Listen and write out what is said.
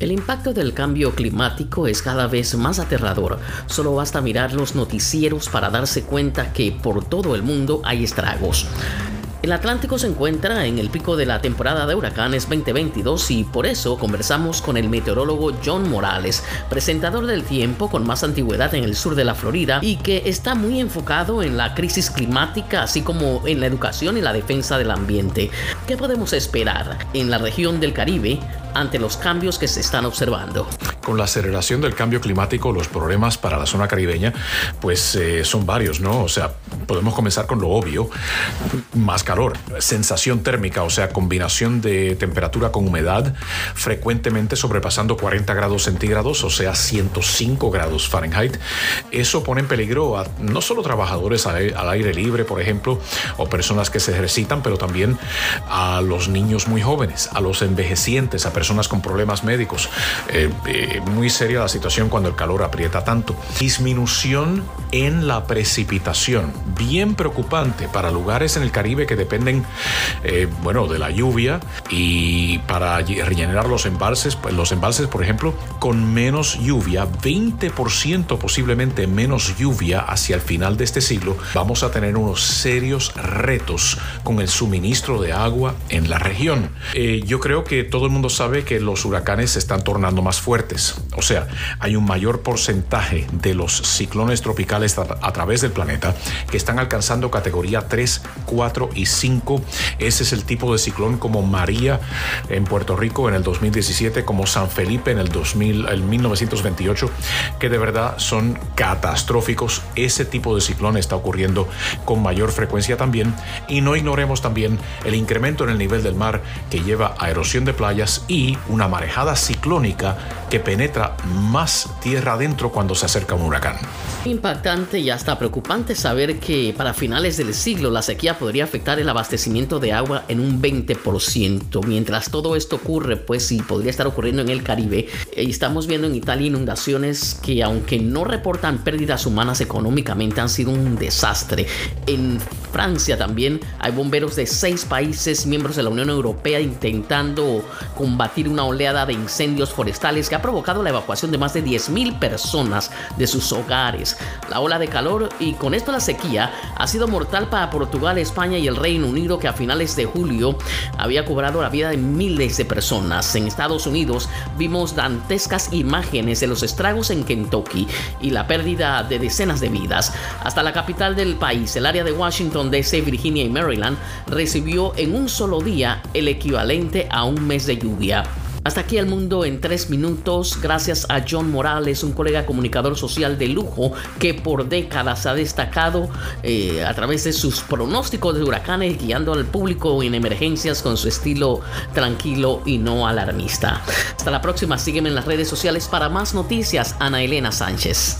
El impacto del cambio climático es cada vez más aterrador. Solo basta mirar los noticieros para darse cuenta que por todo el mundo hay estragos. El Atlántico se encuentra en el pico de la temporada de huracanes 2022 y por eso conversamos con el meteorólogo John Morales, presentador del tiempo con más antigüedad en el sur de la Florida y que está muy enfocado en la crisis climática así como en la educación y la defensa del ambiente. ¿Qué podemos esperar en la región del Caribe ante los cambios que se están observando? Con la aceleración del cambio climático, los problemas para la zona caribeña, pues eh, son varios, ¿no? O sea, podemos comenzar con lo obvio, más calor, sensación térmica, o sea, combinación de temperatura con humedad, frecuentemente sobrepasando 40 grados centígrados, o sea, 105 grados Fahrenheit. Eso pone en peligro a no solo trabajadores al aire libre, por ejemplo, o personas que se ejercitan, pero también a los niños muy jóvenes, a los envejecientes, a personas con problemas médicos. Eh, eh, muy seria la situación cuando el calor aprieta tanto. Disminución en la precipitación, bien preocupante para lugares en el Caribe que dependen, eh, bueno, de la lluvia y para rellenar los embalses, pues, los embalses, por ejemplo, con menos lluvia, 20% posiblemente menos lluvia hacia el final de este siglo, vamos a tener unos serios retos con el suministro de agua en la región. Eh, yo creo que todo el mundo sabe que los huracanes se están tornando más fuertes, o sea, hay un mayor porcentaje de los ciclones tropicales a través del planeta que están alcanzando categoría 3, 4 y 5. Ese es el tipo de ciclón como María en Puerto Rico en el 2017, como San Felipe en el, 2000, el 1928, que de verdad son catastróficos. Ese tipo de ciclón está ocurriendo con mayor frecuencia también. Y no ignoremos también el incremento en el nivel del mar que lleva a erosión de playas y una marejada ciclónica que penetra más tierra adentro cuando se acerca un huracán. Impactante y hasta preocupante saber que para finales del siglo la sequía podría afectar el abastecimiento de agua en un 20%. Mientras todo esto ocurre, pues sí, podría estar ocurriendo en el Caribe. Eh, estamos viendo en Italia inundaciones que aunque no reportan pérdidas humanas económicamente han sido un desastre. Francia también hay bomberos de seis países miembros de la Unión Europea intentando combatir una oleada de incendios forestales que ha provocado la evacuación de más de 10.000 personas de sus hogares. La ola de calor y con esto la sequía ha sido mortal para Portugal, España y el Reino Unido que a finales de julio había cobrado la vida de miles de personas. En Estados Unidos vimos dantescas imágenes de los estragos en Kentucky y la pérdida de decenas de vidas. Hasta la capital del país, el área de Washington DC, Virginia y Maryland, recibió en un solo día el equivalente a un mes de lluvia. Hasta aquí el mundo en tres minutos, gracias a John Morales, un colega comunicador social de lujo que por décadas ha destacado eh, a través de sus pronósticos de huracanes, guiando al público en emergencias con su estilo tranquilo y no alarmista. Hasta la próxima, sígueme en las redes sociales para más noticias, Ana Elena Sánchez.